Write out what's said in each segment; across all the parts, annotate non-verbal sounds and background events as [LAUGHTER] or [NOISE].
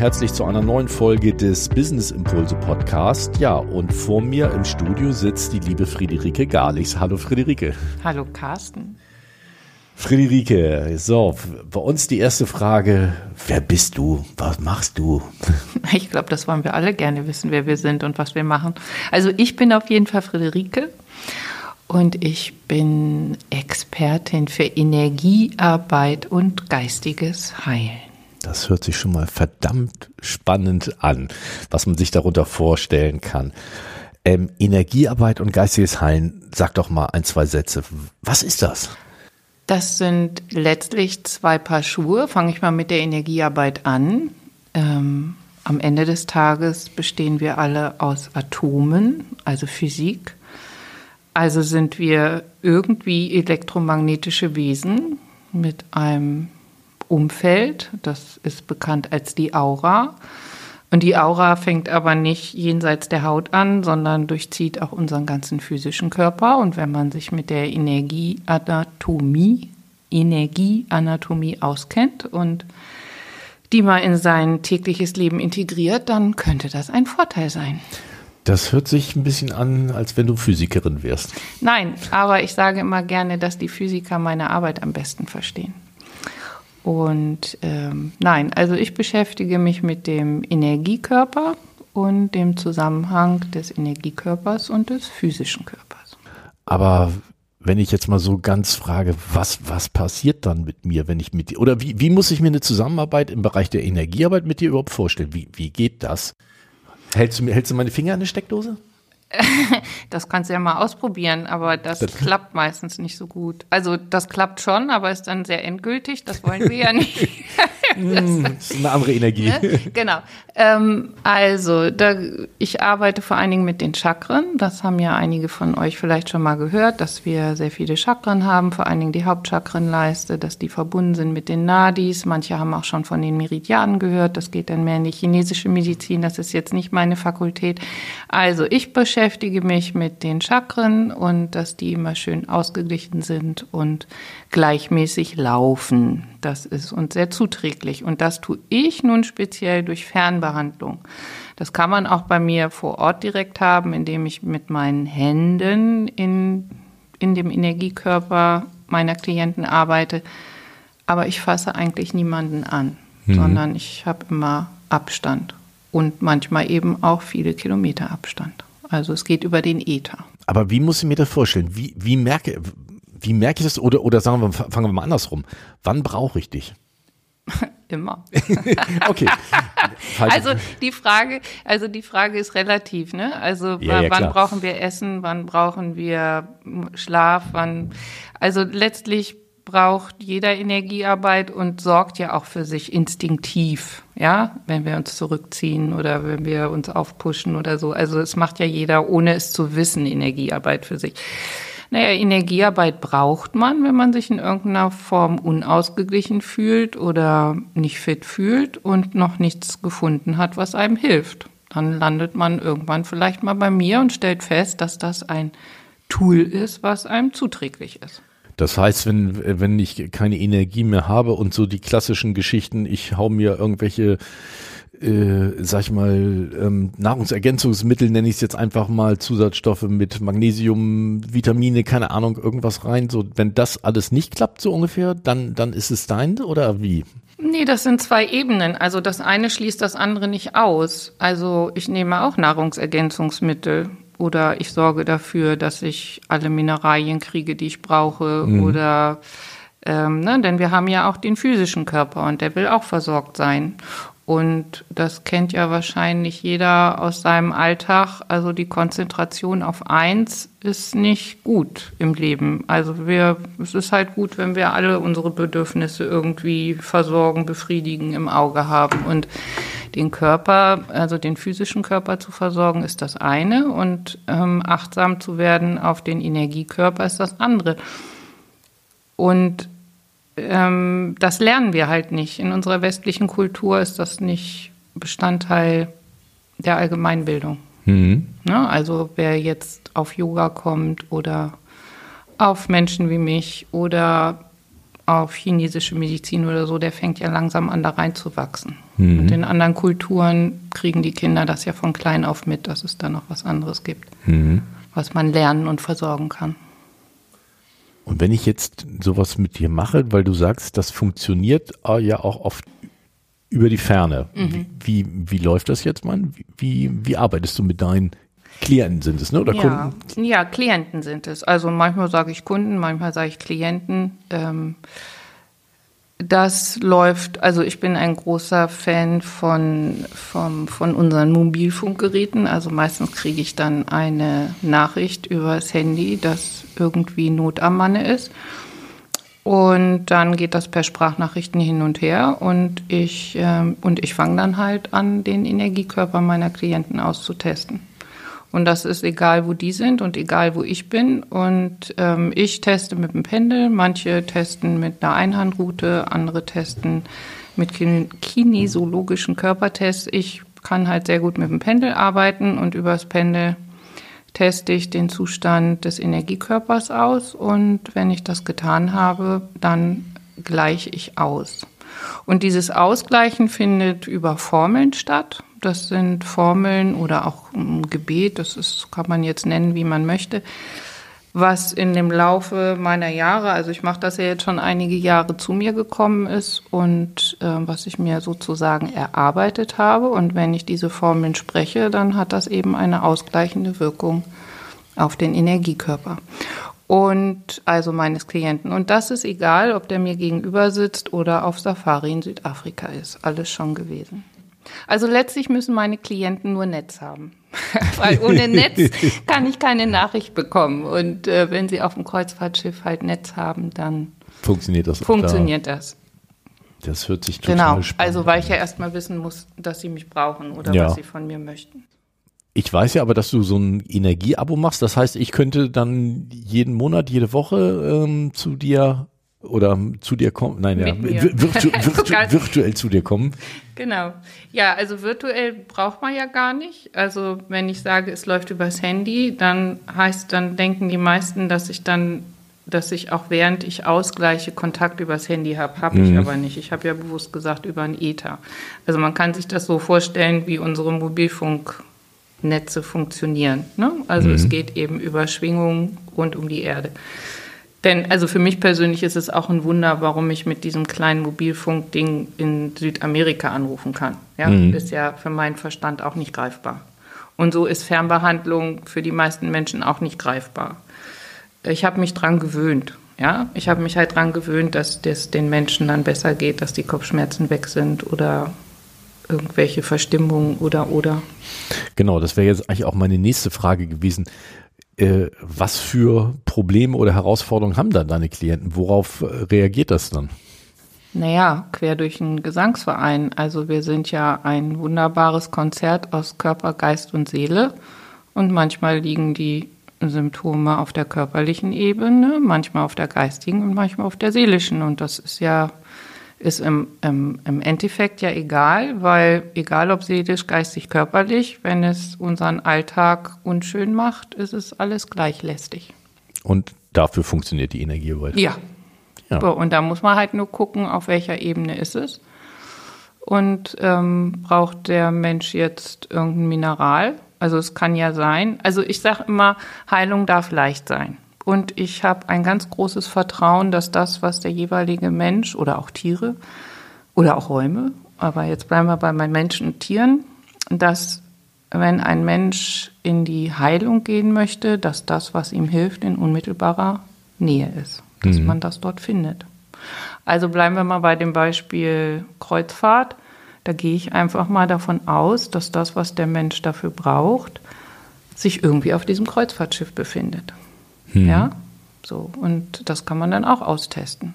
Herzlich zu einer neuen Folge des Business Impulse Podcast. Ja, und vor mir im Studio sitzt die liebe Friederike Garlichs. Hallo Friederike. Hallo Carsten. Friederike, so, bei uns die erste Frage, wer bist du? Was machst du? [LAUGHS] Ich glaube, das wollen wir alle gerne wissen, wer wir sind und was wir machen. Also ich bin auf jeden Fall Friederike und ich bin Expertin für Energiearbeit und geistiges Heilen. Das hört sich schon mal verdammt spannend an, was man sich darunter vorstellen kann. Ähm, Energiearbeit und geistiges Heilen, sag doch mal ein, zwei Sätze. Was ist das? Das sind letztlich zwei Paar Schuhe. Fange ich mal mit der Energiearbeit an. Ähm, am Ende des Tages bestehen wir alle aus Atomen, also Physik. Also sind wir irgendwie elektromagnetische Wesen mit einem Umfeld. Das ist bekannt als die Aura. Und die Aura fängt aber nicht jenseits der Haut an, sondern durchzieht auch unseren ganzen physischen Körper. Und wenn man sich mit der Energieanatomie, Energieanatomie auskennt und die mal in sein tägliches Leben integriert, dann könnte das ein Vorteil sein. Das hört sich ein bisschen an, als wenn du Physikerin wärst. Nein, aber ich sage immer gerne, dass die Physiker meine Arbeit am besten verstehen. Und ähm, nein, also ich beschäftige mich mit dem Energiekörper und dem Zusammenhang des Energiekörpers und des physischen Körpers. Aber wenn ich jetzt mal so ganz frage, was, was passiert dann mit mir, wenn ich mit dir, oder wie, wie muss ich mir eine Zusammenarbeit im Bereich der Energiearbeit mit dir überhaupt vorstellen? Wie, wie geht das? Hältst du, mir, hältst du meine Finger an eine Steckdose? [LAUGHS] das kannst du ja mal ausprobieren, aber das, das, klappt meistens nicht so gut. Also das klappt schon, aber ist dann sehr endgültig. Das wollen wir ja nicht. Hm, [LAUGHS] das ist eine andere Energie. Ne? Genau. Ähm, also, da, ich arbeite vor allen Dingen mit den Chakren. Das haben ja einige von euch vielleicht schon mal gehört, dass wir sehr viele Chakren haben, vor allen Dingen die Hauptchakrenleiste, dass die verbunden sind mit den Nadis. Manche haben auch schon von den Meridianen gehört. Das geht dann mehr in die chinesische Medizin. Das ist jetzt nicht meine Fakultät. Also, ich beschäftige mich mit den Chakren und dass die immer schön ausgeglichen sind und gleichmäßig laufen. Das ist uns sehr zuträglich. Und das tue ich nun speziell durch Fernbehandlung. Das kann man auch bei mir vor Ort direkt haben, indem ich mit meinen Händen in, in dem Energiekörper meiner Klienten arbeite. Aber ich fasse eigentlich niemanden an, mhm. sondern ich habe immer Abstand und manchmal eben auch viele Kilometer Abstand. Also es geht über den Äther. Aber wie muss ich mir das vorstellen? Wie, wie merke, wie merke ich das? Oder, oder sagen wir, fangen wir mal andersrum. Wann brauche ich dich? [LAUGHS] Immer. [LAUGHS] okay. Also die Frage, also die Frage ist relativ, ne? Also ja, ja, wann klar. brauchen wir Essen, wann brauchen wir Schlaf, wann also letztlich braucht jeder Energiearbeit und sorgt ja auch für sich instinktiv, ja, wenn wir uns zurückziehen oder wenn wir uns aufpushen oder so. Also es macht ja jeder, ohne es zu wissen, Energiearbeit für sich. Naja, Energiearbeit braucht man, wenn man sich in irgendeiner Form unausgeglichen fühlt oder nicht fit fühlt und noch nichts gefunden hat, was einem hilft. Dann landet man irgendwann vielleicht mal bei mir und stellt fest, dass das ein Tool ist, was einem zuträglich ist. Das heißt, wenn, wenn ich keine Energie mehr habe und so die klassischen Geschichten, ich hau mir irgendwelche äh, sag ich mal, ähm, Nahrungsergänzungsmittel, nenne ich es jetzt einfach mal, Zusatzstoffe mit Magnesium, Vitamine, keine Ahnung, irgendwas rein. So, wenn das alles nicht klappt, so ungefähr, dann, dann ist es dein oder wie? Nee, das sind zwei Ebenen. Also das eine schließt das andere nicht aus. Also ich nehme auch Nahrungsergänzungsmittel oder ich sorge dafür, dass ich alle Mineralien kriege, die ich brauche mhm. oder ähm, ne, denn wir haben ja auch den physischen Körper und der will auch versorgt sein. Und das kennt ja wahrscheinlich jeder aus seinem Alltag. Also die Konzentration auf eins ist nicht gut im Leben. Also wir, es ist halt gut, wenn wir alle unsere Bedürfnisse irgendwie versorgen, befriedigen im Auge haben. Und den Körper, also den physischen Körper zu versorgen, ist das eine. Und ähm, achtsam zu werden auf den Energiekörper ist das andere. Und ähm, das lernen wir halt nicht. In unserer westlichen Kultur ist das nicht Bestandteil der Allgemeinbildung. Mhm. Ne? Also wer jetzt auf Yoga kommt oder auf Menschen wie mich oder auf chinesische Medizin oder so, der fängt ja langsam an, da reinzuwachsen. Mhm. Und in anderen Kulturen kriegen die Kinder das ja von klein auf mit, dass es da noch was anderes gibt, mhm. was man lernen und versorgen kann. Und wenn ich jetzt sowas mit dir mache, weil du sagst, das funktioniert äh, ja auch oft über die Ferne. Mhm. Wie, wie läuft das jetzt, Mann? Wie, wie arbeitest du mit deinen Klienten sind es, ne? Oder ja, Kunden? Ja, Klienten sind es. Also manchmal sage ich Kunden, manchmal sage ich Klienten. Ähm, das läuft, also ich bin ein großer Fan von, von, von unseren Mobilfunkgeräten. Also meistens kriege ich dann eine Nachricht übers Handy, dass irgendwie Not am Manne ist. Und dann geht das per Sprachnachrichten hin und her und ich, ähm, und ich fange dann halt an, den Energiekörper meiner Klienten auszutesten. Und das ist egal, wo die sind und egal, wo ich bin. Und ähm, ich teste mit dem Pendel, manche testen mit einer Einhandroute, andere testen mit kinesiologischen Körpertests. Ich kann halt sehr gut mit dem Pendel arbeiten und übers Pendel teste ich den Zustand des Energiekörpers aus und wenn ich das getan habe, dann gleiche ich aus. Und dieses Ausgleichen findet über Formeln statt. Das sind Formeln oder auch ein Gebet, das ist, kann man jetzt nennen, wie man möchte, was in dem Laufe meiner Jahre, also ich mache das ja jetzt schon einige Jahre zu mir gekommen ist und äh, was ich mir sozusagen erarbeitet habe. Und wenn ich diese Formeln spreche, dann hat das eben eine ausgleichende Wirkung auf den Energiekörper und also meines Klienten. Und das ist egal, ob der mir gegenüber sitzt oder auf Safari in Südafrika ist. Alles schon gewesen. Also letztlich müssen meine Klienten nur Netz haben. [LAUGHS] Weil ohne Netz [LAUGHS] kann ich keine Nachricht bekommen. Und äh, wenn sie auf dem Kreuzfahrtschiff halt Netz haben, dann funktioniert das. Funktioniert da. das. Das hört sich total genau. spannend an. Also weil ich ja erstmal wissen muss, dass sie mich brauchen oder ja. was sie von mir möchten. Ich weiß ja aber, dass du so ein Energieabo machst. Das heißt, ich könnte dann jeden Monat, jede Woche ähm, zu dir oder zu dir kommen. Nein, ja, virtu [LAUGHS] virtu virtuell zu dir kommen. Genau. Ja, also virtuell braucht man ja gar nicht. Also wenn ich sage, es läuft übers Handy, dann heißt, dann denken die meisten, dass ich dann dass ich auch während ich ausgleiche Kontakt übers Handy habe, habe ich mhm. aber nicht. Ich habe ja bewusst gesagt über ein Ether. Also man kann sich das so vorstellen, wie unsere Mobilfunk Netze funktionieren. Ne? Also mhm. es geht eben über Schwingungen rund um die Erde. Denn also für mich persönlich ist es auch ein Wunder, warum ich mit diesem kleinen Mobilfunkding in Südamerika anrufen kann. Ja, mhm. ist ja für meinen Verstand auch nicht greifbar. Und so ist Fernbehandlung für die meisten Menschen auch nicht greifbar. Ich habe mich dran gewöhnt. Ja, ich habe mich halt dran gewöhnt, dass es den Menschen dann besser geht, dass die Kopfschmerzen weg sind oder irgendwelche Verstimmungen oder oder. Genau, das wäre jetzt eigentlich auch meine nächste Frage gewesen. Äh, was für Probleme oder Herausforderungen haben dann deine Klienten? Worauf äh, reagiert das dann? Naja, quer durch einen Gesangsverein. Also wir sind ja ein wunderbares Konzert aus Körper, Geist und Seele. Und manchmal liegen die Symptome auf der körperlichen Ebene, manchmal auf der geistigen und manchmal auf der seelischen. Und das ist ja ist im, im, im Endeffekt ja egal, weil egal ob seelisch, geistig, körperlich, wenn es unseren Alltag unschön macht, ist es alles gleich lästig. Und dafür funktioniert die Energie weiter. Ja. ja. und da muss man halt nur gucken, auf welcher Ebene ist es. Und ähm, braucht der Mensch jetzt irgendein Mineral? Also es kann ja sein. Also ich sage immer, Heilung darf leicht sein. Und ich habe ein ganz großes Vertrauen, dass das, was der jeweilige Mensch oder auch Tiere oder auch Räume, aber jetzt bleiben wir bei meinen Menschen und Tieren, dass wenn ein Mensch in die Heilung gehen möchte, dass das, was ihm hilft, in unmittelbarer Nähe ist, dass mhm. man das dort findet. Also bleiben wir mal bei dem Beispiel Kreuzfahrt. Da gehe ich einfach mal davon aus, dass das, was der Mensch dafür braucht, sich irgendwie auf diesem Kreuzfahrtschiff befindet. Mhm. Ja, so. Und das kann man dann auch austesten.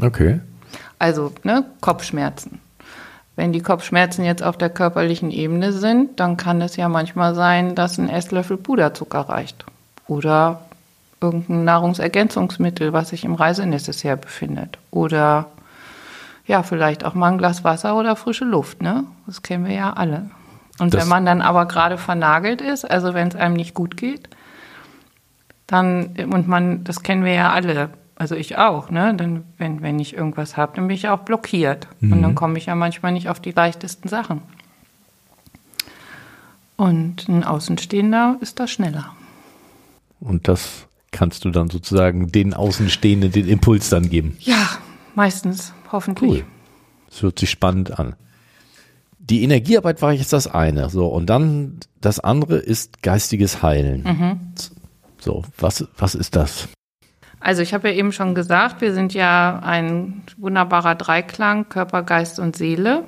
Okay. Also, ne, Kopfschmerzen. Wenn die Kopfschmerzen jetzt auf der körperlichen Ebene sind, dann kann es ja manchmal sein, dass ein Esslöffel Puderzucker reicht. Oder irgendein Nahrungsergänzungsmittel, was sich im Reisenecessaire befindet. Oder ja, vielleicht auch mal ein Glas Wasser oder frische Luft, ne? Das kennen wir ja alle. Und das wenn man dann aber gerade vernagelt ist, also wenn es einem nicht gut geht, dann, und man, das kennen wir ja alle, also ich auch, ne? Dann, wenn, wenn ich irgendwas habe, dann bin ich auch blockiert. Mhm. Und dann mhm. komme ich ja manchmal nicht auf die leichtesten Sachen. Und ein Außenstehender ist da schneller. Und das kannst du dann sozusagen den Außenstehenden den Impuls dann geben. Ja, meistens, hoffentlich. Cool. Das hört sich spannend an. Die Energiearbeit war jetzt das eine. So, und dann das andere ist geistiges Heilen. Mhm. So, was, was ist das? Also ich habe ja eben schon gesagt, wir sind ja ein wunderbarer Dreiklang, Körper, Geist und Seele.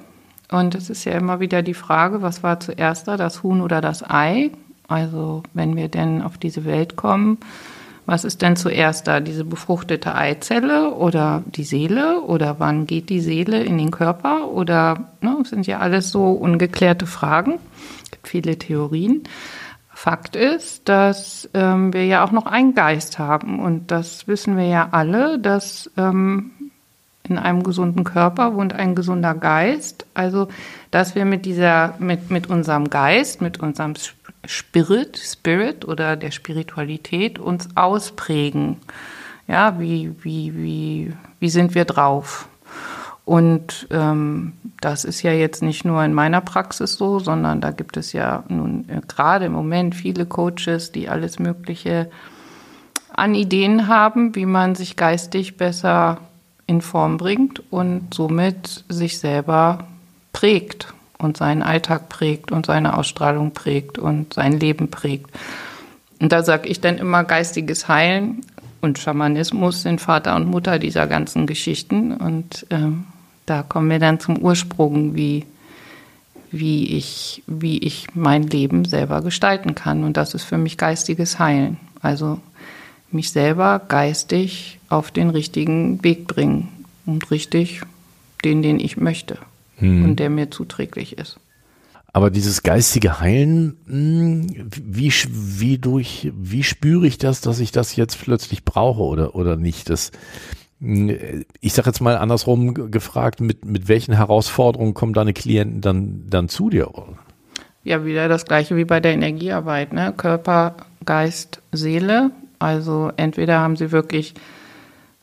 Und es ist ja immer wieder die Frage, was war zuerst da, das Huhn oder das Ei? Also wenn wir denn auf diese Welt kommen, was ist denn zuerst da, diese befruchtete Eizelle oder die Seele? Oder wann geht die Seele in den Körper? Oder ne, sind ja alles so ungeklärte Fragen. Es gibt viele Theorien. Fakt ist, dass ähm, wir ja auch noch einen Geist haben. Und das wissen wir ja alle, dass ähm, in einem gesunden Körper wohnt ein gesunder Geist. Also, dass wir mit dieser, mit, mit unserem Geist, mit unserem Spirit, Spirit oder der Spiritualität uns ausprägen. Ja, wie, wie, wie, wie sind wir drauf? Und ähm, das ist ja jetzt nicht nur in meiner Praxis so, sondern da gibt es ja nun äh, gerade im Moment viele Coaches, die alles Mögliche an Ideen haben, wie man sich geistig besser in Form bringt und somit sich selber prägt und seinen Alltag prägt und seine Ausstrahlung prägt und sein Leben prägt. Und da sage ich dann immer geistiges Heilen und Schamanismus sind Vater und Mutter dieser ganzen Geschichten. Und äh, da kommen wir dann zum Ursprung, wie, wie, ich, wie ich mein Leben selber gestalten kann. Und das ist für mich geistiges Heilen. Also mich selber geistig auf den richtigen Weg bringen und richtig den, den ich möchte hm. und der mir zuträglich ist. Aber dieses geistige Heilen, hm, wie, wie durch, wie spüre ich das, dass ich das jetzt plötzlich brauche oder, oder nicht? Das, ich sage jetzt mal andersrum gefragt, mit, mit welchen Herausforderungen kommen deine Klienten dann, dann zu dir? Ja, wieder das gleiche wie bei der Energiearbeit, ne? Körper, Geist, Seele. Also entweder haben sie wirklich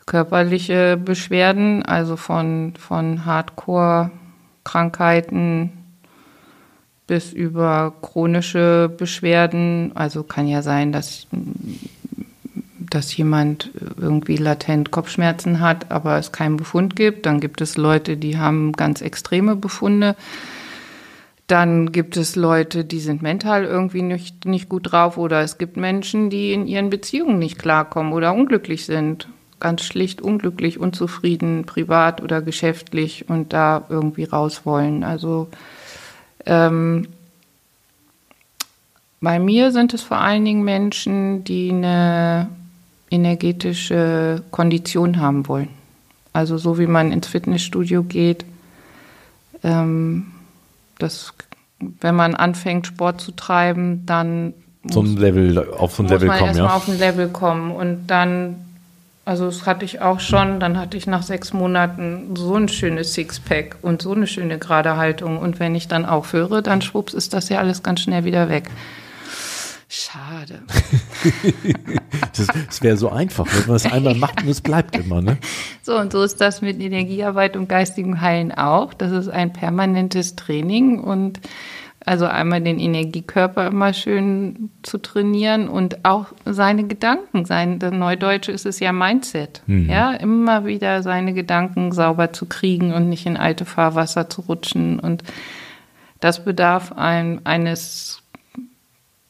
körperliche Beschwerden, also von, von Hardcore Krankheiten bis über chronische Beschwerden. Also kann ja sein, dass, dass jemand irgendwie latent Kopfschmerzen hat, aber es keinen Befund gibt. Dann gibt es Leute, die haben ganz extreme Befunde. Dann gibt es Leute, die sind mental irgendwie nicht, nicht gut drauf oder es gibt Menschen, die in ihren Beziehungen nicht klarkommen oder unglücklich sind ganz schlicht unglücklich, unzufrieden, privat oder geschäftlich und da irgendwie raus wollen. Also ähm, bei mir sind es vor allen Dingen Menschen, die eine energetische Kondition haben wollen. Also so wie man ins Fitnessstudio geht, ähm, das, wenn man anfängt, Sport zu treiben, dann so ein Level auf so ein Level kommen, ja. auf ein Level kommen und dann also das hatte ich auch schon. Dann hatte ich nach sechs Monaten so ein schönes Sixpack und so eine schöne gerade Haltung. Und wenn ich dann aufhöre, dann schwupps ist das ja alles ganz schnell wieder weg. Schade. [LAUGHS] Es wäre so einfach, wenn man es einmal macht und es bleibt immer, ne? So, und so ist das mit Energiearbeit und geistigem Heilen auch. Das ist ein permanentes Training und also einmal den Energiekörper immer schön zu trainieren und auch seine Gedanken. Sein das Neudeutsche ist es ja Mindset. Mhm. Ja, immer wieder seine Gedanken sauber zu kriegen und nicht in alte Fahrwasser zu rutschen. Und das bedarf ein, eines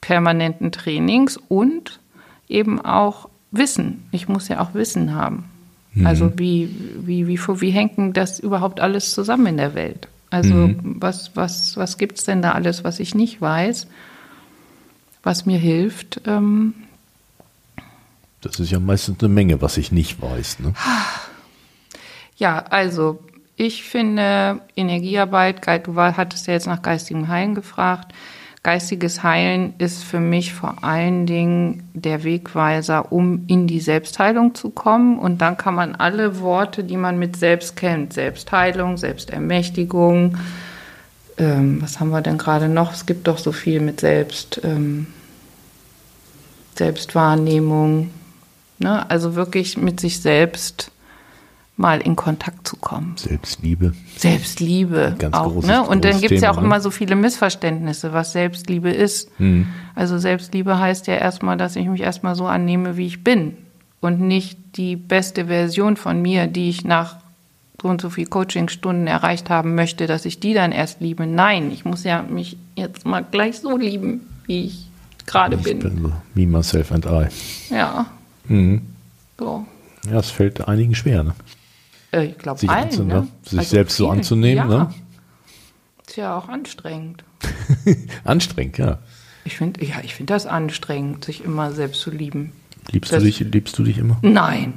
permanenten Trainings und eben auch Wissen. Ich muss ja auch Wissen haben. Mhm. Also wie, wie, wie, wie hängt das überhaupt alles zusammen in der Welt? Also mhm. was, was, was gibt es denn da alles, was ich nicht weiß, was mir hilft? Ähm das ist ja meistens eine Menge, was ich nicht weiß. Ne? Ja, also ich finde Energiearbeit, du hattest ja jetzt nach geistigem Heilen gefragt, Geistiges Heilen ist für mich vor allen Dingen der Wegweiser, um in die Selbstheilung zu kommen. Und dann kann man alle Worte, die man mit selbst kennt, Selbstheilung, Selbstermächtigung, ähm, was haben wir denn gerade noch? Es gibt doch so viel mit Selbst, ähm, Selbstwahrnehmung, Ne? Also wirklich mit sich selbst mal in Kontakt zu kommen. Selbstliebe. Selbstliebe. Ganz auch, großes, ne? Und dann gibt es ja auch ne? immer so viele Missverständnisse, was Selbstliebe ist. Hm. Also Selbstliebe heißt ja erstmal, dass ich mich erstmal so annehme, wie ich bin. Und nicht die beste Version von mir, die ich nach so und so viel Coachingstunden erreicht haben möchte, dass ich die dann erst liebe. Nein, ich muss ja mich jetzt mal gleich so lieben, wie ich gerade Ich bin. bin so me, myself and I. Ja, Mhm. so. Ja, es fällt einigen schwer, ne? Äh, Ich glaube Sich allen, anzunehmen, ne? sich selbst so anzunehmen, ja. ne? Ist ja auch anstrengend. [LAUGHS] Anstrengend, ja. Ich finde, ja, ich finde das anstrengend, sich immer selbst zu lieben. Liebst Das- du dich, liebst du dich immer? Nein,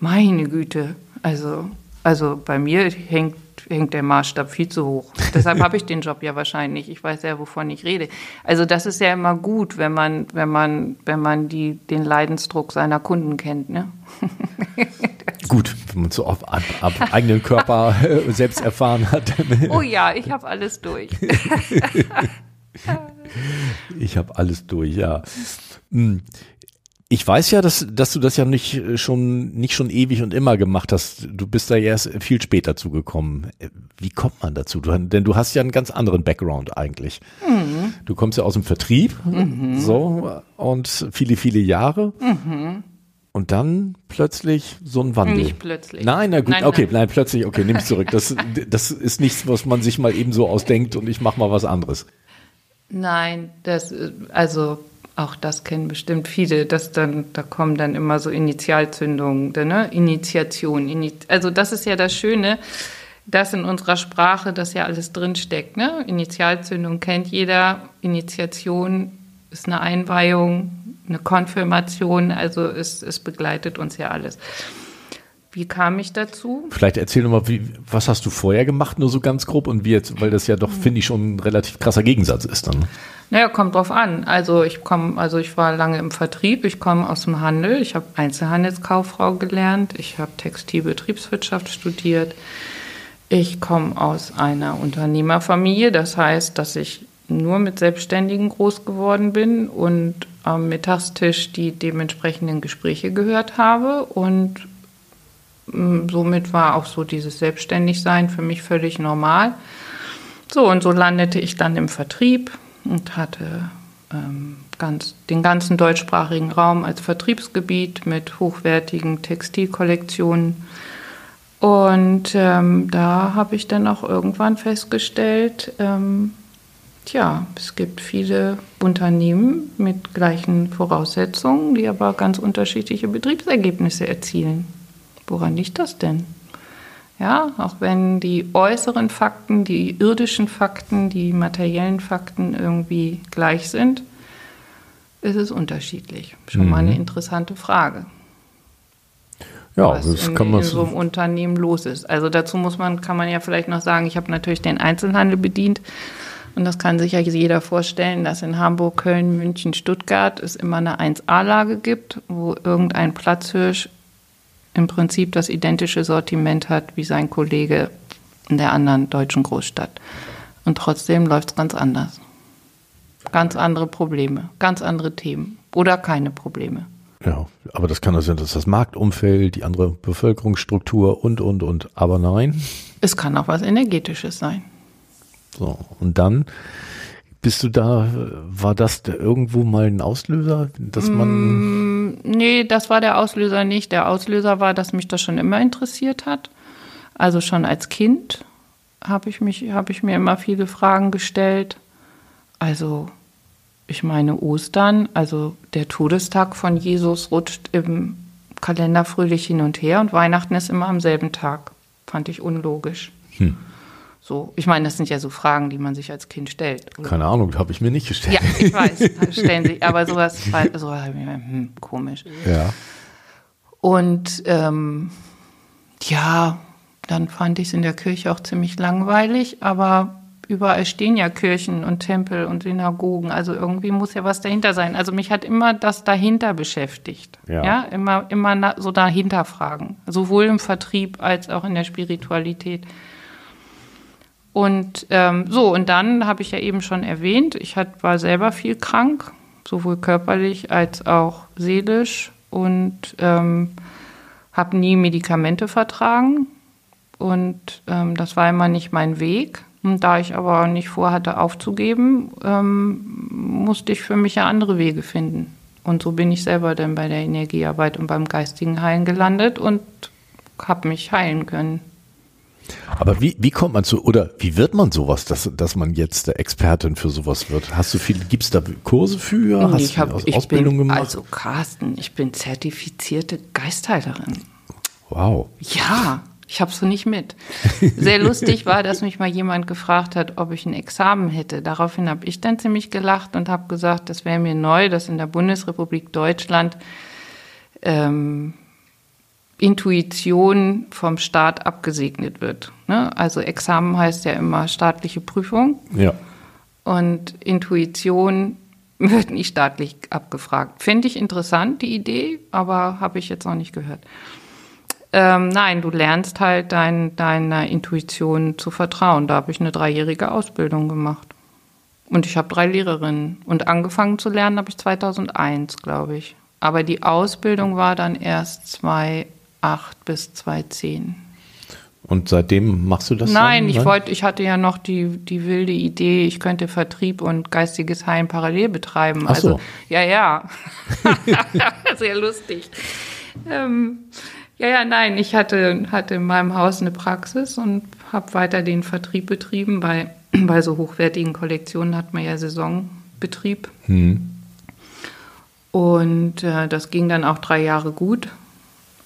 meine Güte. Also, also bei mir hängt, hängt der Maßstab viel zu hoch. Deshalb habe ich den Job ja wahrscheinlich. Ich weiß ja, wovon ich rede. Also das ist ja immer gut, wenn man, wenn man, wenn man die, den Leidensdruck seiner Kunden kennt. Ne? [LAUGHS] Gut, wenn man so auf, ab, ab eigenen Körper äh, selbst erfahren hat. Oh ja, ich habe alles durch. [LAUGHS] Ich habe alles durch, ja. Ich weiß ja, dass, dass du das ja nicht äh, schon, nicht schon ewig und immer gemacht hast. Du bist da ja erst viel später zugekommen. Äh, Wie kommt man dazu? Du, denn du hast ja einen ganz anderen Background eigentlich. Du kommst ja aus dem Vertrieb, so, und viele, viele Jahre. Und dann plötzlich so ein Wandel. Nicht plötzlich. Nein, na gut, Nein, okay, nein. nein, plötzlich, okay, nimm zurück. Das, das ist nichts, was man sich mal eben so ausdenkt und ich mache mal was anderes. Nein, das, äh, also auch das kennen bestimmt viele, dass dann, da kommen dann immer so Initialzündungen, ne? Initiation. Ini also das ist ja das Schöne, dass in unserer Sprache das ja alles drinsteckt. Ne? Initialzündung kennt jeder, Initiation ist eine Einweihung, eine Konfirmation, also es, es begleitet uns ja alles. Wie kam ich dazu? Vielleicht erzähl doch mal, wie, was hast du vorher gemacht, nur so ganz grob und wie jetzt, weil das ja doch, finde ich, schon ein relativ krasser Gegensatz ist dann. Naja, kommt drauf an. Also ich komme, also ich war lange im Vertrieb, ich komme aus dem Handel, ich habe Einzelhandelskauffrau gelernt, ich habe Textilbetriebswirtschaft studiert. Ich komme aus einer Unternehmerfamilie, das heißt, dass ich nur mit Selbstständigen groß geworden bin und am Mittagstisch die dementsprechenden Gespräche gehört habe und mm, somit war auch so dieses Selbstständigsein für mich völlig normal. So, und so landete ich dann im Vertrieb und hatte ähm, ganz, den ganzen deutschsprachigen Raum als Vertriebsgebiet mit hochwertigen Textilkollektionen. Und ähm, da habe ich dann auch irgendwann festgestellt, ähm, tja, es gibt viele Unternehmen mit gleichen Voraussetzungen, die aber ganz unterschiedliche Betriebsergebnisse erzielen. Woran liegt das denn? Ja, auch wenn die äußeren Fakten, die irdischen Fakten, die materiellen Fakten irgendwie gleich sind, ist es unterschiedlich. Schon mal eine interessante Frage, Ja, was das in, kann man in so einem. Unternehmen los ist. Also dazu muss man, kann man ja vielleicht noch sagen, ich habe natürlich den Einzelhandel bedient. Und das kann sich ja jeder vorstellen, dass in Hamburg, Köln, München, Stuttgart es immer eine 1A-Lage gibt, wo irgendein Platzhirsch im Prinzip das identische Sortiment hat wie sein Kollege in der anderen deutschen Großstadt. Und trotzdem läuft es ganz anders. Ganz andere Probleme, ganz andere Themen oder keine Probleme. Ja, aber das kann also sein, dass das Marktumfeld, die andere Bevölkerungsstruktur und, und, und. Aber nein. Es kann auch was Energetisches sein. So, und dann bist du da, war das da irgendwo mal ein Auslöser, dass man. Nee, das war der Auslöser nicht. Der Auslöser war, dass mich das schon immer interessiert hat. Also schon als Kind habe ich, mich, habe ich mir immer viele Fragen gestellt. Also, ich meine, Ostern, also der Todestag von Jesus rutscht im Kalender fröhlich hin und her und Weihnachten ist immer am selben Tag. Fand ich unlogisch. Hm. So, ich meine, das sind ja so Fragen, die man sich als Kind stellt. oder? Keine Ahnung, habe ich mir nicht gestellt. Ja, ich weiß, [LAUGHS] stellen Sie, aber sowas, so, hm, komisch. Ja. Und ähm, ja, dann fand ich es in der Kirche auch ziemlich langweilig, aber überall stehen ja Kirchen und Tempel und Synagogen, also irgendwie muss ja was dahinter sein. Also mich hat immer das dahinter beschäftigt. Ja. Ja, immer, immer so dahinter fragen, sowohl im Vertrieb als auch in der Spiritualität. Und ähm, so, und dann habe ich ja eben schon erwähnt, ich hat, war selber viel krank, sowohl körperlich als auch seelisch. und ähm, habe nie Medikamente vertragen. Und ähm, das war immer nicht mein Weg. Und da ich aber nicht vorhatte aufzugeben, ähm, musste ich für mich ja andere Wege finden. Und so bin ich selber dann bei der Energiearbeit und beim geistigen Heilen gelandet und habe mich heilen können. Aber wie, wie kommt man zu, oder wie wird man sowas, dass, dass man jetzt der Expertin für sowas wird? Hast du viel, gibt es da Kurse für? Hast ich du hab, Aus- ich Ausbildung bin, gemacht? Also Carsten, ich bin zertifizierte Geistheilerin. wow. Ja, ich habe so nicht mit. Sehr lustig war, dass mich mal jemand gefragt hat, ob ich ein Examen hätte. Daraufhin habe ich dann ziemlich gelacht und habe gesagt, das wäre mir neu, dass in der Bundesrepublik Deutschland ähm, Intuition vom Staat abgesegnet wird. Ne? Also Examen heißt ja immer staatliche Prüfung Ja. und Intuition wird nicht staatlich abgefragt. Finde ich interessant, die Idee, aber habe ich jetzt noch nicht gehört. Ähm, nein, du lernst halt dein, deiner Intuition zu vertrauen. Da habe ich eine dreijährige Ausbildung gemacht. Und ich habe drei Lehrerinnen. Und angefangen zu lernen habe ich 2001, glaube ich. Aber die Ausbildung war dann erst 2008 bis 2010. Und seitdem machst du das? Nein, dann? ich wollte, ich hatte ja noch die, die wilde Idee, ich könnte Vertrieb und geistiges Heilen parallel betreiben. Ach so. Also, ja, ja. [LAUGHS] Sehr lustig. Ähm, ja, ja, nein, ich hatte, hatte in meinem Haus eine Praxis und habe weiter den Vertrieb betrieben. Bei, [CLEARS THROAT] bei so hochwertigen Kollektionen hat man ja Saisonbetrieb. Hm. Und äh, das ging dann auch drei Jahre gut.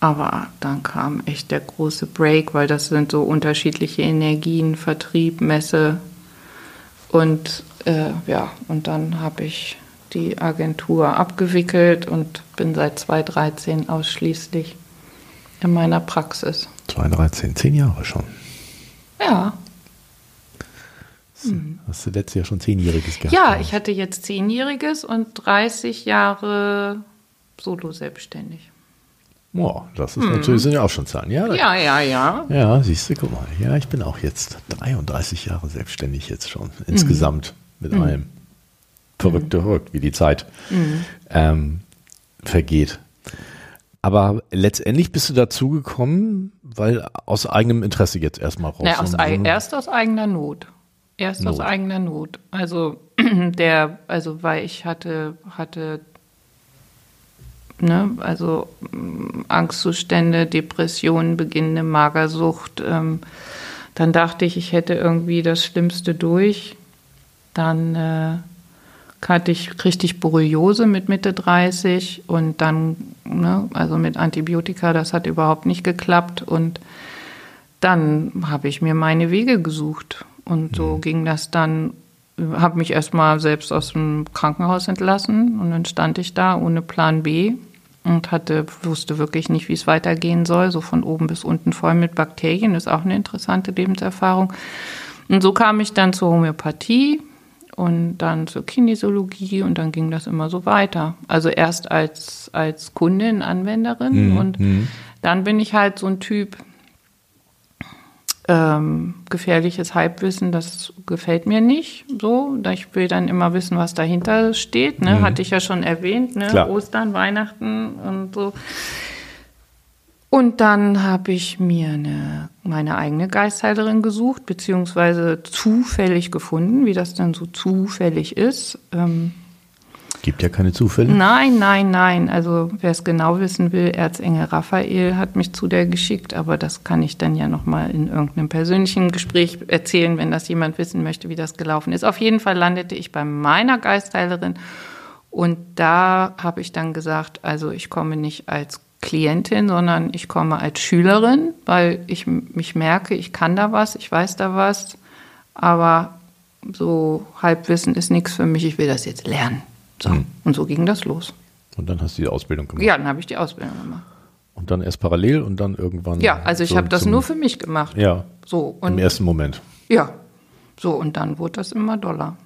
Aber dann kam echt der große Break, weil das sind so unterschiedliche Energien, Vertrieb, Messe. Und äh, ja, und dann habe ich die Agentur abgewickelt und bin seit 2013 ausschließlich in meiner Praxis. 2013, zehn Jahre schon. Ja, Hast du letztes Jahr schon zehnjähriges gehabt? ja, ich hatte jetzt zehnjähriges und 30 Jahre solo selbstständig. Boah, das ist natürlich, sind ja auch schon Zahlen. Ja, Hm. Ja, ja, ja. ja siehst du, guck mal. Ja, ich bin auch jetzt 33 Jahre selbstständig jetzt schon. Insgesamt mit allem. Verrückt, verrückt, wie die Zeit ähm, vergeht. Aber letztendlich bist du dazu gekommen, weil aus eigenem Interesse jetzt erstmal raus. Na, aus, so- erst aus eigener Not. Erst aus Not. eigener Not. Also [CLEARS THROAT] der, also weil ich hatte, hatte, ne, also mm, Angstzustände, Depressionen, beginnende Magersucht. Ähm, dann dachte ich, ich hätte irgendwie das Schlimmste durch. Dann äh, hatte ich, ich Borreliose mit Mitte 30 und dann, ne, also mit Antibiotika, das hat überhaupt nicht geklappt und dann habe ich mir meine Wege gesucht und so ging das dann. Habe mich erstmal selbst aus dem Krankenhaus entlassen und dann stand ich da ohne Plan B und hatte wusste wirklich nicht, wie es weitergehen soll, so von oben bis unten voll mit Bakterien. Ist auch eine interessante Lebenserfahrung. Und so kam ich dann zur Homöopathie und dann zur Kinesiologie und dann ging das immer so weiter. Also erst als, als Kundin, Anwenderin und dann bin ich halt so ein Typ, ähm, gefährliches Halbwissen, das gefällt mir nicht so. Ich will dann immer wissen, was dahinter steht. Ne? Hatte ich ja schon erwähnt, ne? Klar. Ostern, Weihnachten und so. Und dann habe ich mir eine, meine eigene Geistheilerin gesucht, beziehungsweise zufällig gefunden, wie das dann so zufällig ist. Ähm, Gibt ja keine Zufälle. Nein, nein, nein. Also wer es genau wissen will, Erzengel Raphael hat mich zu der geschickt, aber das kann ich dann ja nochmal in irgendeinem persönlichen Gespräch erzählen, wenn das jemand wissen möchte, wie das gelaufen ist. Auf jeden Fall landete ich bei meiner Geistheilerin und da habe ich dann gesagt, also ich komme nicht als Klientin, sondern ich komme als Schülerin, weil ich mich merke, ich kann da was, ich weiß da was, aber so Halbwissen ist nichts für mich, ich will das jetzt lernen. So. Und so ging das los. Und dann hast du die Ausbildung gemacht. Ja, dann habe ich die Ausbildung gemacht. Und dann erst parallel und dann irgendwann. Ja, also ich habe das nur für mich gemacht. Ja, So im ersten Moment. ja, so und dann wurde das immer doller.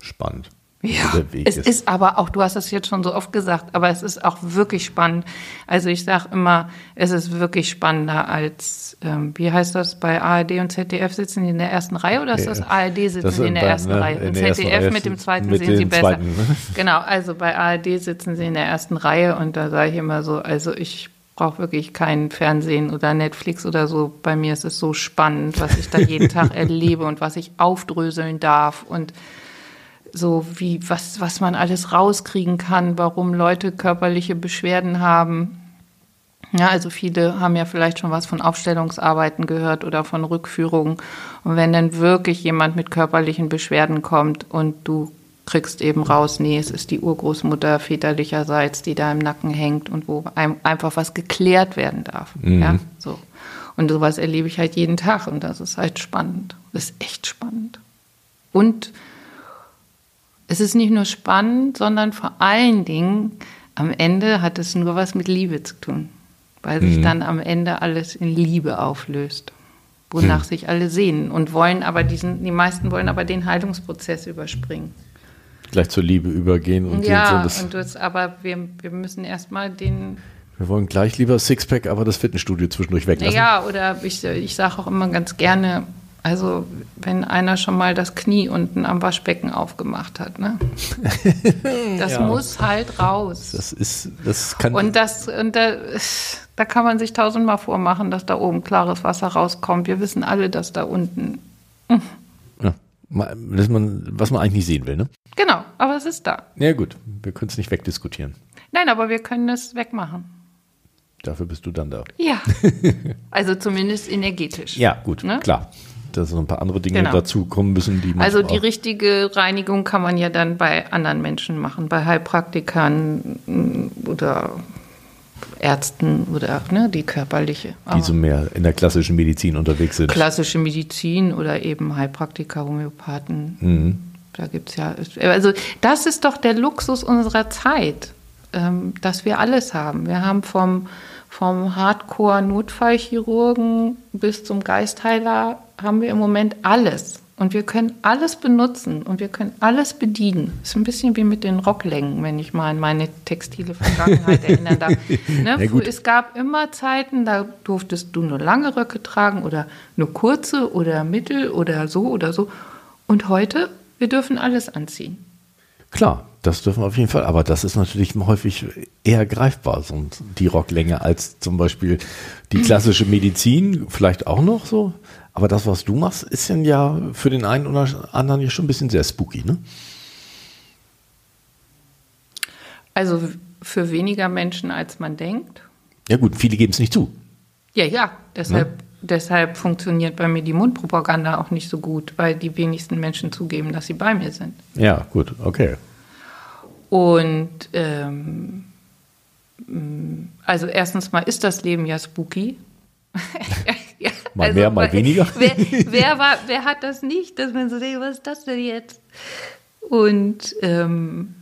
Spannend. Ja, es ist. ist aber auch, du hast es jetzt schon so oft gesagt, aber es ist auch wirklich spannend. Also ich sage immer, es ist wirklich spannender als, ähm, wie heißt das, bei ARD und ZDF sitzen die in der ersten Reihe oder ist das ARD sitzen das sie in der bei, ersten ne, Reihe? Und ZDF mit dem zweiten mit sehen sie besser. Zweiten, ne? [LAUGHS] Genau, also bei ARD sitzen sie in der ersten Reihe und da sage ich immer so, also ich brauche wirklich kein Fernsehen oder Netflix oder so. Bei mir ist es so spannend, was ich da jeden Tag [LAUGHS] erlebe und was ich aufdröseln darf und so wie was, was man alles rauskriegen kann, warum Leute körperliche Beschwerden haben. Ja, also viele haben ja vielleicht schon was von Aufstellungsarbeiten gehört oder von Rückführungen. Und wenn dann wirklich jemand mit körperlichen Beschwerden kommt und du kriegst eben raus, nee, es ist die Urgroßmutter väterlicherseits, die da im Nacken hängt und wo einem einfach was geklärt werden darf. Mhm. Ja, so. Und sowas erlebe ich halt jeden Tag und das ist halt spannend. Das ist echt spannend. Und es ist nicht nur spannend, sondern vor allen Dingen am Ende hat es nur was mit Liebe zu tun, weil sich mhm. dann am Ende alles in Liebe auflöst, wonach mhm. sich alle sehen und wollen aber diesen, die meisten wollen aber den Heilungsprozess überspringen. Gleich zur Liebe übergehen und ja, so und das, aber wir, wir müssen erstmal den wir wollen gleich lieber Sixpack, aber das Fitnessstudio zwischendurch weglassen. Ja, oder ich, ich sage auch immer ganz gerne, also wenn einer schon mal das Knie unten am Waschbecken aufgemacht hat, ne? [LAUGHS] Das ja. muss halt raus. Das ist, das kann. Und das, und da, da kann man sich tausendmal vormachen, dass da oben klares Wasser rauskommt. Wir wissen alle, dass da unten. Ja, dass man, was man eigentlich nicht sehen will, ne? Genau, aber es ist da. Ja gut, wir können es nicht wegdiskutieren. Nein, aber wir können es wegmachen. Dafür bist du dann da. Ja. [LAUGHS] Also zumindest energetisch. Ja, gut, ne? klar dass so ein paar andere Dinge genau. dazu kommen müssen, die man Also die richtige Reinigung kann man ja dann bei anderen Menschen machen, bei Heilpraktikern mm, oder Ärzten oder ne, die körperliche. Die so mehr in der klassischen Medizin unterwegs sind. Klassische Medizin oder eben Heilpraktiker, Homöopathen. Mhm. Da gibt es ja. Also, das ist doch der Luxus unserer Zeit, ähm, dass wir alles haben. Wir haben vom vom Hardcore-Notfallchirurgen bis zum Geistheiler haben wir im Moment alles. Und wir können alles benutzen und wir können alles bedienen. Ist ein bisschen wie mit den Rocklängen, wenn ich mal an meine textile Vergangenheit [LAUGHS] erinnern darf. Ne? Ja, es gab immer Zeiten, da durftest du nur lange Röcke tragen oder nur kurze oder mittel oder so oder so. Und heute, wir dürfen alles anziehen. Klar, das dürfen wir auf jeden Fall, aber das ist natürlich häufig eher greifbar, so die Rocklänge, als zum Beispiel die klassische Medizin, vielleicht auch noch so. Aber das, was du machst, ist ja für den einen oder anderen ja schon ein bisschen sehr spooky, ne? Also für weniger Menschen, als man denkt. Ja gut, viele geben es nicht zu. Ja, ja, deshalb, ne? deshalb funktioniert bei mir die Mundpropaganda auch nicht so gut, weil die wenigsten Menschen zugeben, dass sie bei mir sind. Ja, gut, okay. Und ähm, also erstens mal ist das Leben ja spooky. [LAUGHS] ja, mal also, mehr, mal weniger. [LAUGHS] wer, wer, war, wer hat das nicht, dass man so denkt, was ist das denn jetzt? Und ähm,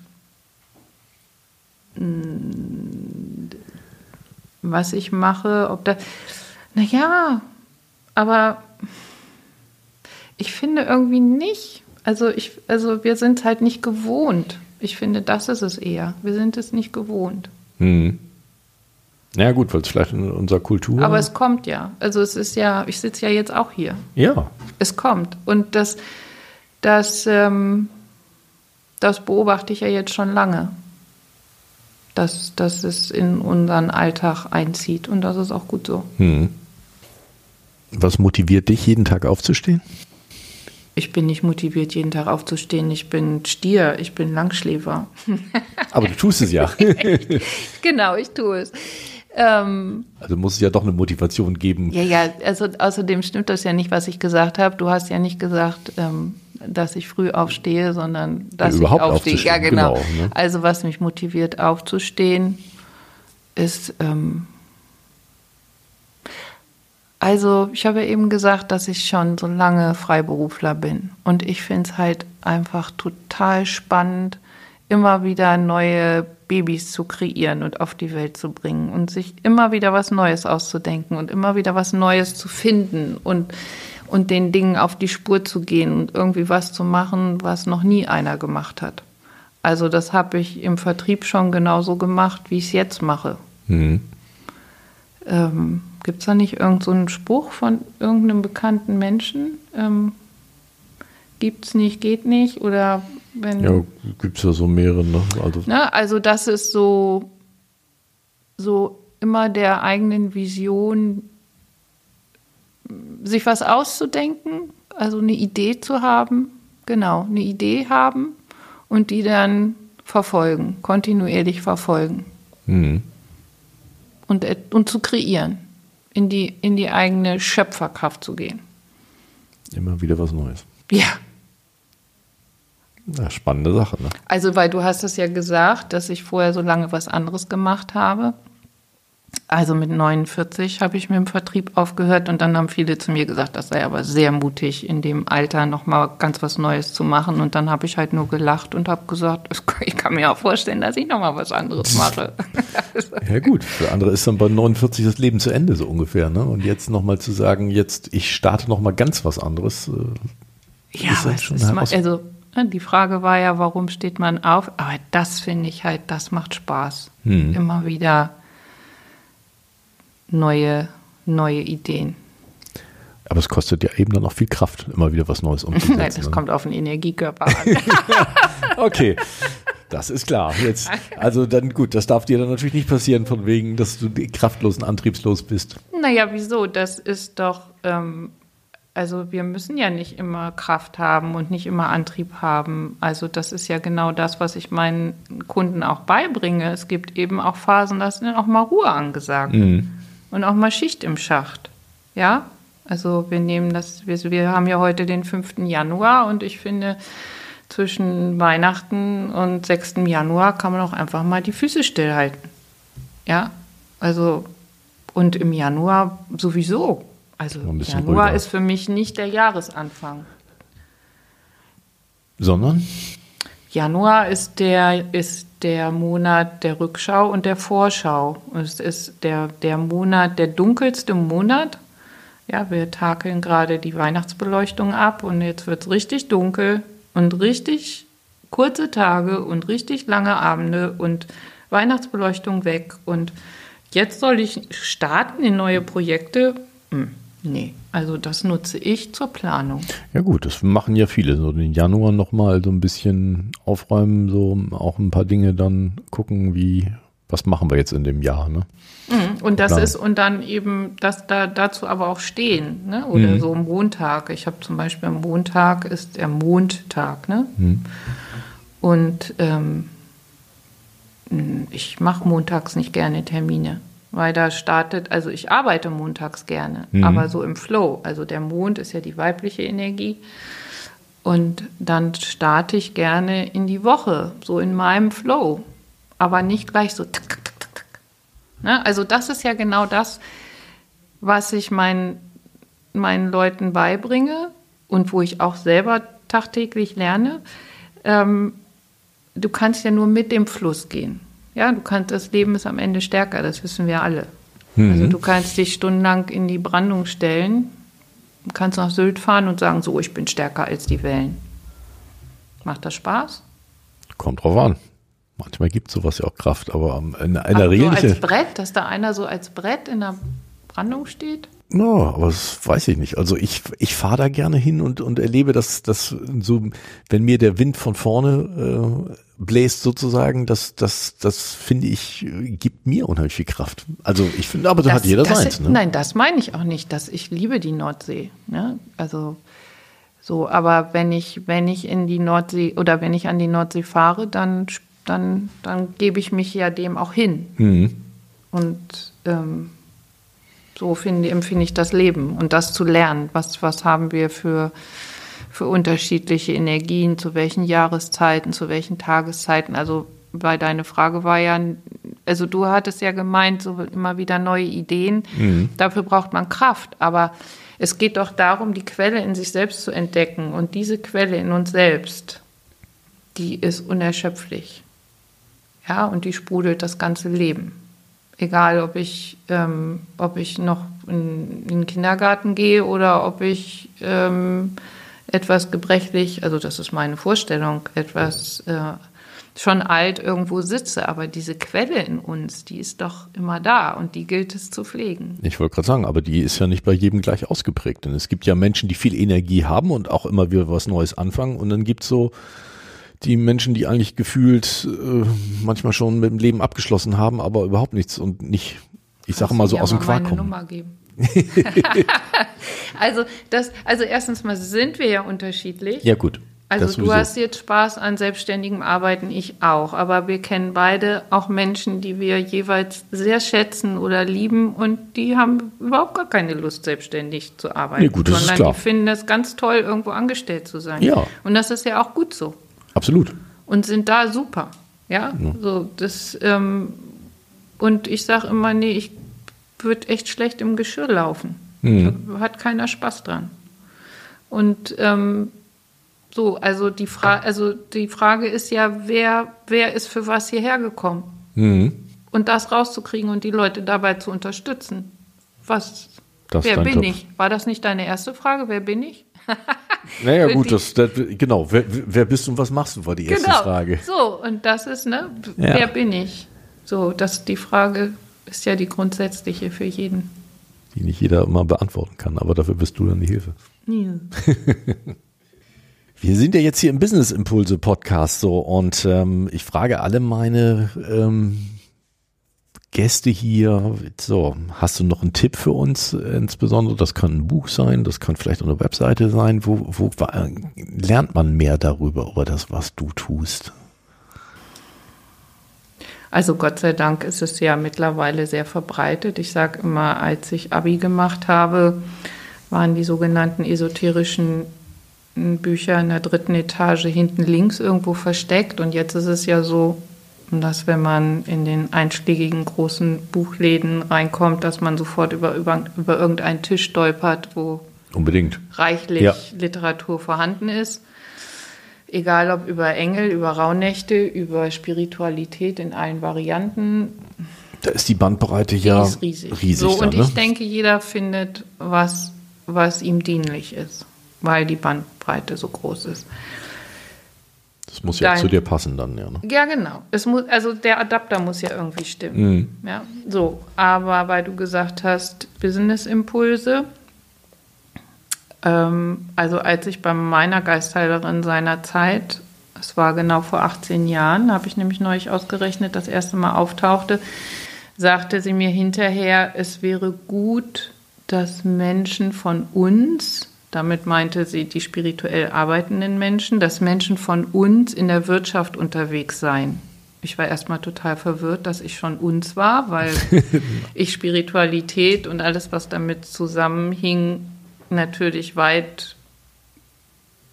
was ich mache, ob da, naja, aber ich finde irgendwie nicht. Also ich, also wir sind halt nicht gewohnt. Ich finde, das ist es eher. Wir sind es nicht gewohnt. Hm. Ja gut, weil es vielleicht in unserer Kultur. Aber es kommt ja. Also es ist ja, ich sitze ja jetzt auch hier. Ja. Es kommt. Und das, das, ähm, das beobachte ich ja jetzt schon lange. Dass, dass es in unseren Alltag einzieht. Und das ist auch gut so. Hm. Was motiviert dich, jeden Tag aufzustehen? Ich bin nicht motiviert, jeden Tag aufzustehen. Ich bin Stier, ich bin Langschläfer. [LAUGHS] Aber du tust es ja. [LAUGHS] genau, ich tue es. Ähm, also muss es ja doch eine Motivation geben. Ja, ja, also außerdem stimmt das ja nicht, was ich gesagt habe. Du hast ja nicht gesagt, ähm, dass ich früh aufstehe, sondern dass ja, überhaupt ich aufstehe. Ja, genau. genau ne? Also was mich motiviert aufzustehen, ist ähm, also ich habe eben gesagt, dass ich schon so lange Freiberufler bin. Und ich finde es halt einfach total spannend, immer wieder neue Babys zu kreieren und auf die Welt zu bringen und sich immer wieder was Neues auszudenken und immer wieder was Neues zu finden und, und den Dingen auf die Spur zu gehen und irgendwie was zu machen, was noch nie einer gemacht hat. Also das habe ich im Vertrieb schon genauso gemacht, wie ich es jetzt mache. Mhm. Ähm, Gibt es da nicht irgendeinen so Spruch von irgendeinem bekannten Menschen? Ähm, Gibt es nicht, geht nicht? Oder wenn. Ja, gibt es ja so mehrere, ne? Also, ne? also das ist so, so immer der eigenen Vision, sich was auszudenken, also eine Idee zu haben, genau, eine Idee haben und die dann verfolgen, kontinuierlich verfolgen. Mhm. Und, und zu kreieren, in die, in die eigene Schöpferkraft zu gehen. Immer wieder was Neues. Ja. Ja, spannende Sache. Ne? Also, weil du hast es ja gesagt, dass ich vorher so lange was anderes gemacht habe. Also mit 49 habe ich mit dem Vertrieb aufgehört und dann haben viele zu mir gesagt, das sei aber sehr mutig, in dem Alter nochmal ganz was Neues zu machen. Und dann habe ich halt nur gelacht und habe gesagt, ich kann mir auch vorstellen, dass ich nochmal was anderes mache. [LAUGHS] ja gut, für andere ist dann bei 49 das Leben zu Ende so ungefähr. Ne? Und jetzt nochmal zu sagen, jetzt ich starte nochmal ganz was anderes. Äh, ja, ist halt schon ist mal, also ne, die Frage war ja, warum steht man auf? Aber das finde ich halt, das macht Spaß. Hm. Immer wieder neue, neue Ideen. Aber es kostet ja eben dann auch viel Kraft, immer wieder was Neues [LAUGHS] umzusetzen. Nein, das ne? kommt auf den Energiekörper an. [LAUGHS] okay, das ist klar. Jetzt, also dann gut, das darf dir dann natürlich nicht passieren, von wegen, dass du kraftlos und antriebslos bist. Naja, wieso? Das ist doch, ähm, also wir müssen ja nicht immer Kraft haben und nicht immer Antrieb haben. Also das ist ja genau das, was ich meinen Kunden auch beibringe. Es gibt eben auch Phasen, da ist auch mal Ruhe angesagt. Mhm und auch mal Schicht im Schacht. Ja, also wir nehmen das, wir, wir haben ja heute den 5. Januar und ich finde, zwischen Weihnachten und 6. Januar kann man auch einfach mal die Füße stillhalten. Ja, also und im Januar sowieso. Also Januar ruhiger. ist für mich nicht der Jahresanfang. Sondern? Januar ist der, ist der Monat der Rückschau und der Vorschau. Es ist der, der Monat, der dunkelste Monat. Ja, wir takeln gerade die Weihnachtsbeleuchtung ab und jetzt wird es richtig dunkel und richtig kurze Tage und richtig lange Abende und Weihnachtsbeleuchtung weg. Und jetzt soll ich starten in neue Projekte. Hm, nee, also das nutze ich zur Planung. Ja gut, das machen ja viele. So den Januar nochmal so ein bisschen aufräumen, so auch ein paar Dinge dann gucken, wie, was machen wir jetzt in dem Jahr, ne? Mhm. Und das Klar. ist, und dann eben das da dazu aber auch stehen, ne? Oder mhm. so Montag. Ich habe zum Beispiel am Montag ist der Mondtag, ne? Mhm. Und ähm, ich mache montags nicht gerne Termine weil da startet, also ich arbeite montags gerne, mhm. aber so im Flow. Also der Mond ist ja die weibliche Energie. Und dann starte ich gerne in die Woche, so in meinem Flow, aber nicht gleich so. Tuk, tuk, tuk, ne? Also das ist ja genau das, was ich meinen, meinen Leuten beibringe und wo ich auch selber tagtäglich lerne. Ähm, du kannst ja nur mit dem Fluss gehen. Ja, du kannst, das Leben ist am Ende stärker, das wissen wir alle. Mhm. Also du kannst dich stundenlang in die Brandung stellen, kannst nach Sylt fahren und sagen, so, ich bin stärker als die Wellen. Macht das Spaß? Kommt drauf an. Manchmal gibt es sowas ja auch Kraft, aber in einer Regel. So als Brett, dass da einer so als Brett in der Brandung steht? No, aber das weiß ich nicht. Also ich, ich fahre da gerne hin und, und erlebe das, das so, wenn mir der Wind von vorne äh, bläst sozusagen, das, das, das finde ich, gibt mir unheimlich viel Kraft. Also ich finde, aber da hat jeder das, seins. Ne? Nein, das meine ich auch nicht, dass ich liebe die Nordsee. Ne? Also so, aber wenn ich, wenn ich in die Nordsee oder wenn ich an die Nordsee fahre, dann, dann, dann gebe ich mich ja dem auch hin. Mhm. Und ähm, so finde, empfinde ich das Leben und das zu lernen. Was, was haben wir für, für unterschiedliche Energien, zu welchen Jahreszeiten, zu welchen Tageszeiten? Also, weil deine Frage war ja, also du hattest ja gemeint, so immer wieder neue Ideen. Mhm. Dafür braucht man Kraft. Aber es geht doch darum, die Quelle in sich selbst zu entdecken. Und diese Quelle in uns selbst, die ist unerschöpflich. Ja, und die sprudelt das ganze Leben. Egal, ob ich, ähm, ob ich noch in, in, den Kindergarten gehe oder ob ich ähm, etwas gebrechlich, also das ist meine Vorstellung, etwas äh, schon alt irgendwo sitze, aber diese Quelle in uns, die ist doch immer da und die gilt es zu pflegen. Ich wollte gerade sagen, aber die ist ja nicht bei jedem gleich ausgeprägt. Denn es gibt ja Menschen, die viel Energie haben und auch immer wieder was Neues anfangen. Und dann gibt es so die Menschen, die eigentlich gefühlt äh, manchmal schon mit dem Leben abgeschlossen haben, aber überhaupt nichts und nicht, ich sage mal so aus dem Quark kommen. Nummer geben. [LAUGHS] also das, also erstens mal sind wir ja unterschiedlich. Ja gut. Also du hast jetzt Spaß an selbstständigem Arbeiten, ich auch. Aber wir kennen beide auch Menschen, die wir jeweils sehr schätzen oder lieben und die haben überhaupt gar keine Lust, selbstständig zu arbeiten. Nee, gut, das sondern ist klar. die finden es ganz toll, irgendwo angestellt zu sein. Ja. Und das ist ja auch gut so. Absolut. Und sind da super. Ja, ja. so das ähm, und ich sage immer, nee, ich würde echt schlecht im Geschirr laufen. Mhm. Hat keiner Spaß dran. Und ähm, so, also die, Fra also die Frage ist ja, wer, wer ist für was hierher gekommen? Mhm. Und das rauszukriegen und die Leute dabei zu unterstützen. Was, das wer bin Job. ich? War das nicht deine erste Frage? Wer bin ich? [LAUGHS] naja, gut, das, das, genau. Wer, wer, bist du und was machst du, war die erste genau. Frage. So, und das ist, ne, ja. wer bin ich? So, das, die Frage ist ja die grundsätzliche für jeden. Die nicht jeder immer beantworten kann, aber dafür bist du dann die Hilfe. Ja. [LAUGHS] Wir sind ja jetzt hier im Business Impulse Podcast so und ähm, ich frage alle meine ähm, Gäste hier, so, hast du noch einen Tipp für uns insbesondere? Das kann ein Buch sein, das kann vielleicht auch eine Webseite sein. Wo, wo lernt man mehr darüber, über das, was du tust? Also Gott sei Dank ist es ja mittlerweile sehr verbreitet. Ich sage immer, als ich ABI gemacht habe, waren die sogenannten esoterischen Bücher in der dritten Etage hinten links irgendwo versteckt. Und jetzt ist es ja so, dass wenn man in den einschlägigen großen Buchläden reinkommt, dass man sofort über, über, über irgendeinen Tisch stolpert, wo Unbedingt. reichlich ja. Literatur vorhanden ist. Egal ob über Engel, über Rauhnächte, über Spiritualität in allen Varianten. Da ist die Bandbreite die ja riesig. riesig so, da, und ne? ich denke, jeder findet was, was ihm dienlich ist, weil die Bandbreite Breite so groß ist. Das muss ja Dein, zu dir passen dann, ja. Ne? Ja, genau. Es muss, also der Adapter muss ja irgendwie stimmen. Mhm. Ja, so. Aber weil du gesagt hast, Business-Impulse. Ähm, also als ich bei meiner Geistheilerin seiner Zeit, es war genau vor 18 Jahren, habe ich nämlich neulich ausgerechnet, das erste Mal auftauchte, sagte sie mir hinterher, es wäre gut, dass Menschen von uns damit meinte sie die spirituell arbeitenden Menschen, dass Menschen von uns in der Wirtschaft unterwegs seien. Ich war erstmal total verwirrt, dass ich schon uns war, weil [LAUGHS] ich Spiritualität und alles, was damit zusammenhing, natürlich weit,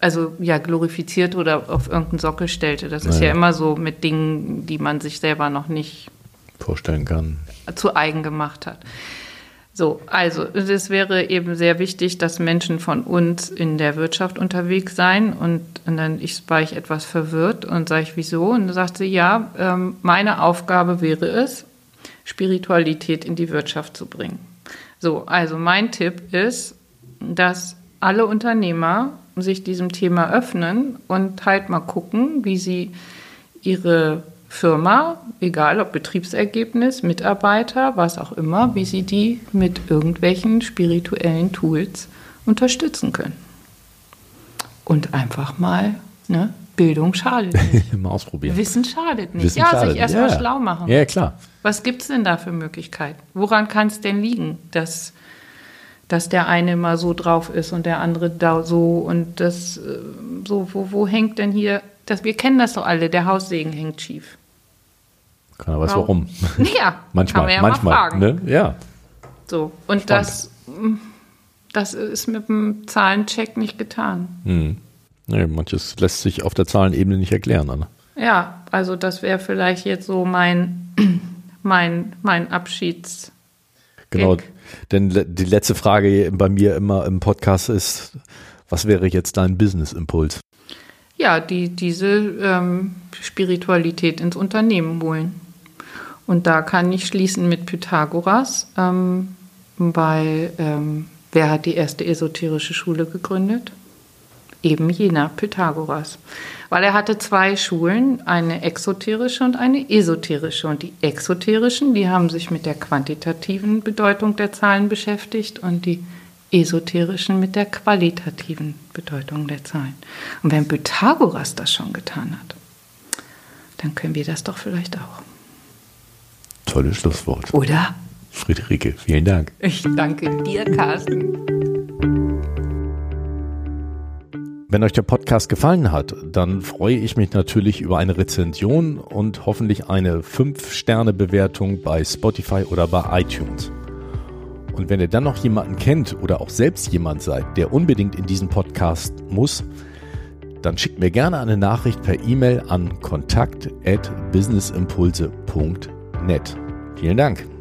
also ja, glorifiziert oder auf irgendeinen Sockel stellte. Das naja. ist ja immer so mit Dingen, die man sich selber noch nicht vorstellen kann, zu eigen gemacht hat. So, also es wäre eben sehr wichtig, dass Menschen von uns in der Wirtschaft unterwegs seien. Und, und dann ich, war ich etwas verwirrt und sage ich, wieso? Und dann sagt sie, ja, ähm, meine Aufgabe wäre es, Spiritualität in die Wirtschaft zu bringen. So, also mein Tipp ist, dass alle Unternehmer sich diesem Thema öffnen und halt mal gucken, wie sie ihre Firma, egal ob Betriebsergebnis, Mitarbeiter, was auch immer, wie sie die mit irgendwelchen spirituellen Tools unterstützen können. Und einfach mal, ne, Bildung schadet [LAUGHS] nicht. mal ausprobieren. Wissen schadet nicht. Wissen ja, schadet. sich erstmal ja. schlau machen. Ja, klar. Was gibt es denn da für Möglichkeiten? Woran kann es denn liegen, dass, dass der eine mal so drauf ist und der andere da so und das äh, so, wo, wo hängt denn hier, das, wir kennen das doch alle, der Haussegen hängt schief. Keiner weiß warum. [LAUGHS] Ja, [LAUGHS] manchmal, ja manchmal, ne? Ja. So, und das, das ist mit dem Zahlencheck nicht getan. Hm. Nee, manches lässt sich auf der Zahlenebene nicht erklären. Ne? Ja, also das wäre vielleicht jetzt so mein, [CLEARS THROAT] mein, mein Abschieds. Genau, denn die letzte Frage bei mir immer im Podcast ist, was wäre jetzt dein Business-Impuls? Ja, die, diese ähm, Spiritualität ins Unternehmen holen. Und da kann ich schließen mit Pythagoras, ähm, weil ähm, wer hat die erste esoterische Schule gegründet? Eben jener Pythagoras. Weil er hatte zwei Schulen, eine exoterische und eine esoterische. Und die exoterischen, die haben sich mit der quantitativen Bedeutung der Zahlen beschäftigt und die esoterischen mit der qualitativen Bedeutung der Zahlen. Und wenn Pythagoras das schon getan hat, dann können wir das doch vielleicht auch. Tolles Schlusswort. Oder? Friederike, vielen Dank. Ich danke dir, Carsten. Wenn euch der Podcast gefallen hat, dann freue ich mich natürlich über eine Rezension und hoffentlich eine 5-Sterne-Bewertung bei Spotify oder bei iTunes. Und wenn ihr dann noch jemanden kennt oder auch selbst jemand seid, der unbedingt in diesen Podcast muss, dann schickt mir gerne eine Nachricht per E-Mail an kontakt@businessimpulse.net. Vielen Dank.